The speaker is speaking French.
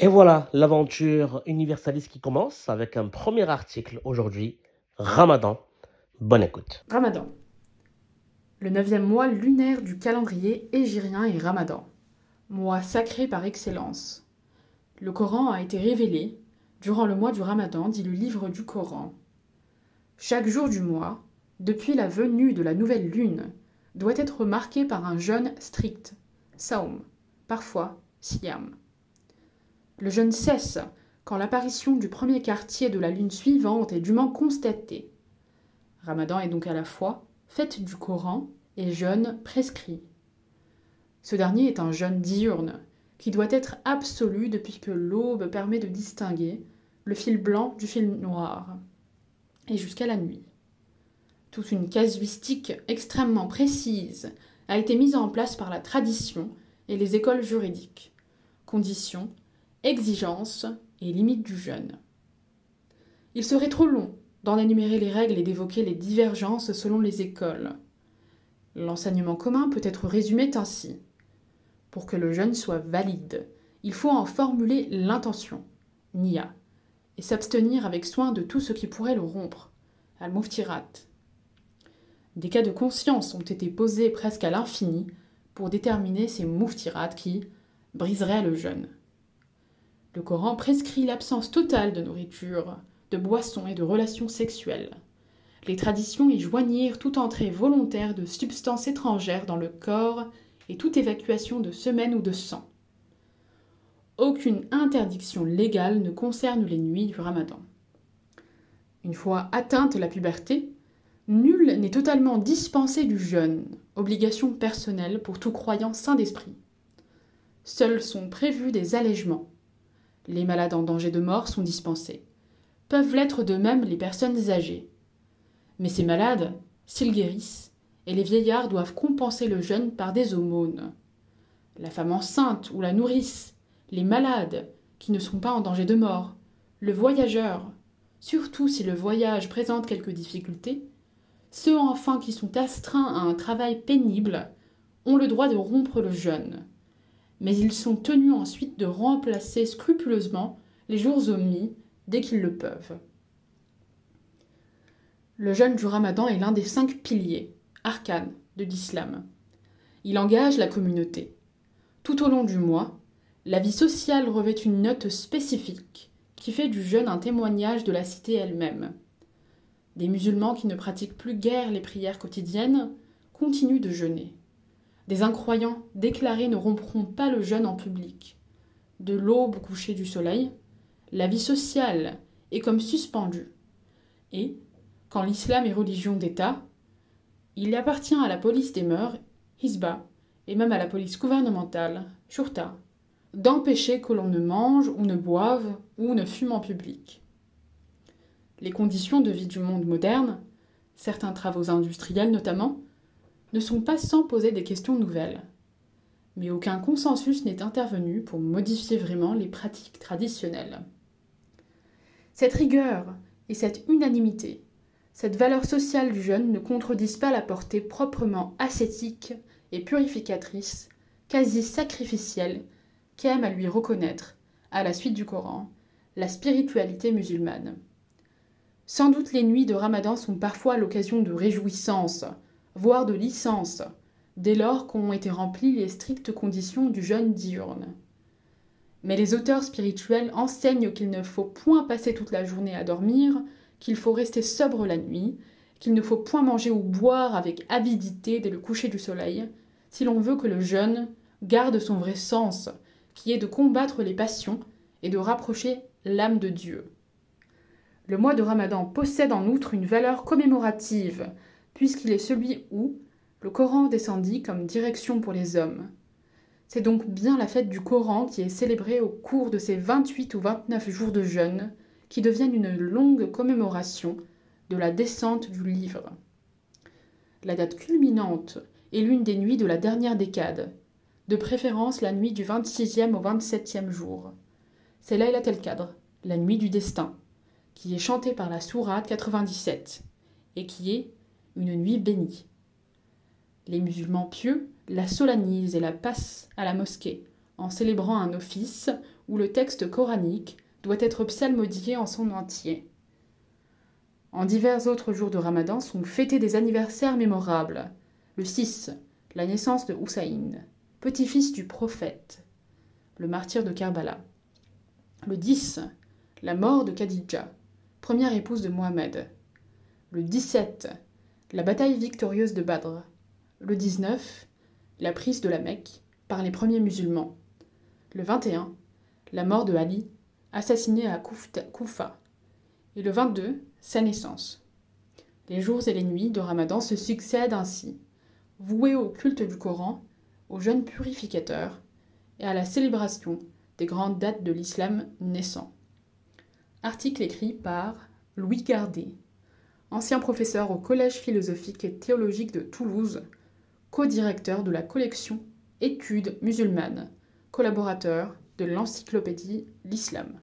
Et voilà l'aventure universaliste qui commence avec un premier article aujourd'hui, Ramadan. Bonne écoute. Ramadan. Le neuvième mois lunaire du calendrier égyrien est Ramadan, mois sacré par excellence. Le Coran a été révélé durant le mois du Ramadan, dit le livre du Coran. Chaque jour du mois, depuis la venue de la nouvelle lune, doit être marqué par un jeûne strict, saum, parfois siam. Le jeûne cesse quand l'apparition du premier quartier de la lune suivante est dûment constatée. Ramadan est donc à la fois fête du Coran et jeûne prescrit. Ce dernier est un jeûne diurne qui doit être absolu depuis que l'aube permet de distinguer le fil blanc du fil noir et jusqu'à la nuit. Toute une casuistique extrêmement précise a été mise en place par la tradition et les écoles juridiques. Conditions, exigences et limites du jeûne. Il serait trop long d'en énumérer les règles et d'évoquer les divergences selon les écoles. L'enseignement commun peut être résumé ainsi. Pour que le jeûne soit valide, il faut en formuler l'intention, nia, et s'abstenir avec soin de tout ce qui pourrait le rompre, al-muftirat. Des cas de conscience ont été posés presque à l'infini pour déterminer ces muftirat qui briseraient le jeûne. Le Coran prescrit l'absence totale de nourriture, de boissons et de relations sexuelles. Les traditions y joignirent toute entrée volontaire de substances étrangères dans le corps et toute évacuation de semaines ou de sang. Aucune interdiction légale ne concerne les nuits du ramadan. Une fois atteinte la puberté, nul n'est totalement dispensé du jeûne, obligation personnelle pour tout croyant sain d'esprit. Seuls sont prévus des allègements. Les malades en danger de mort sont dispensés. Peuvent l'être de même les personnes âgées. Mais ces malades, s'ils guérissent, et les vieillards doivent compenser le jeûne par des aumônes. La femme enceinte ou la nourrice les malades qui ne sont pas en danger de mort, le voyageur, surtout si le voyage présente quelques difficultés, ceux enfin qui sont astreints à un travail pénible ont le droit de rompre le jeûne. Mais ils sont tenus ensuite de remplacer scrupuleusement les jours omis dès qu'ils le peuvent. Le jeûne du ramadan est l'un des cinq piliers, arcanes, de l'islam. Il engage la communauté. Tout au long du mois, la vie sociale revêt une note spécifique qui fait du jeûne un témoignage de la cité elle-même. Des musulmans qui ne pratiquent plus guère les prières quotidiennes continuent de jeûner. Des incroyants déclarés ne rompront pas le jeûne en public. De l'aube au coucher du soleil, la vie sociale est comme suspendue. Et, quand l'islam est religion d'État, il appartient à la police des mœurs, Hisba, et même à la police gouvernementale, Shurta, d'empêcher que l'on ne mange ou ne boive ou ne fume en public. Les conditions de vie du monde moderne, certains travaux industriels notamment, ne sont pas sans poser des questions nouvelles. Mais aucun consensus n'est intervenu pour modifier vraiment les pratiques traditionnelles. Cette rigueur et cette unanimité, cette valeur sociale du jeûne ne contredisent pas la portée proprement ascétique et purificatrice, quasi sacrificielle qu'aime à lui reconnaître, à la suite du Coran, la spiritualité musulmane. Sans doute les nuits de Ramadan sont parfois l'occasion de réjouissance, voire de licence, dès lors qu'ont été remplies les strictes conditions du jeûne diurne. Mais les auteurs spirituels enseignent qu'il ne faut point passer toute la journée à dormir, qu'il faut rester sobre la nuit, qu'il ne faut point manger ou boire avec avidité dès le coucher du soleil, si l'on veut que le jeûne garde son vrai sens, qui est de combattre les passions et de rapprocher l'âme de Dieu. Le mois de Ramadan possède en outre une valeur commémorative, puisqu'il est celui où le Coran descendit comme direction pour les hommes. C'est donc bien la fête du Coran qui est célébrée au cours de ces 28 ou 29 jours de jeûne, qui deviennent une longue commémoration de la descente du livre. La date culminante est l'une des nuits de la dernière décade, de préférence la nuit du 26e au 27e jour. C'est Laylat el-Qadr, la nuit du destin, qui est chantée par la Sourate 97 et qui est une nuit bénie. Les musulmans pieux la solennisent et la passent à la mosquée en célébrant un office où le texte coranique doit être psalmodié en son entier. En divers autres jours de Ramadan sont fêtés des anniversaires mémorables. Le 6, la naissance de Hussein, petit-fils du prophète, le martyr de Karbala. Le 10, la mort de Khadija, première épouse de Mohammed. Le 17, la bataille victorieuse de Badr. Le 19, la prise de la Mecque par les premiers musulmans. Le 21, la mort de Ali, assassiné à Koufa. Et le 22, sa naissance. Les jours et les nuits de Ramadan se succèdent ainsi, voués au culte du Coran, au jeûne purificateur et à la célébration des grandes dates de l'islam naissant. Article écrit par Louis Gardet, ancien professeur au Collège philosophique et théologique de Toulouse, co-directeur de la collection Études musulmanes, collaborateur de l'encyclopédie L'Islam.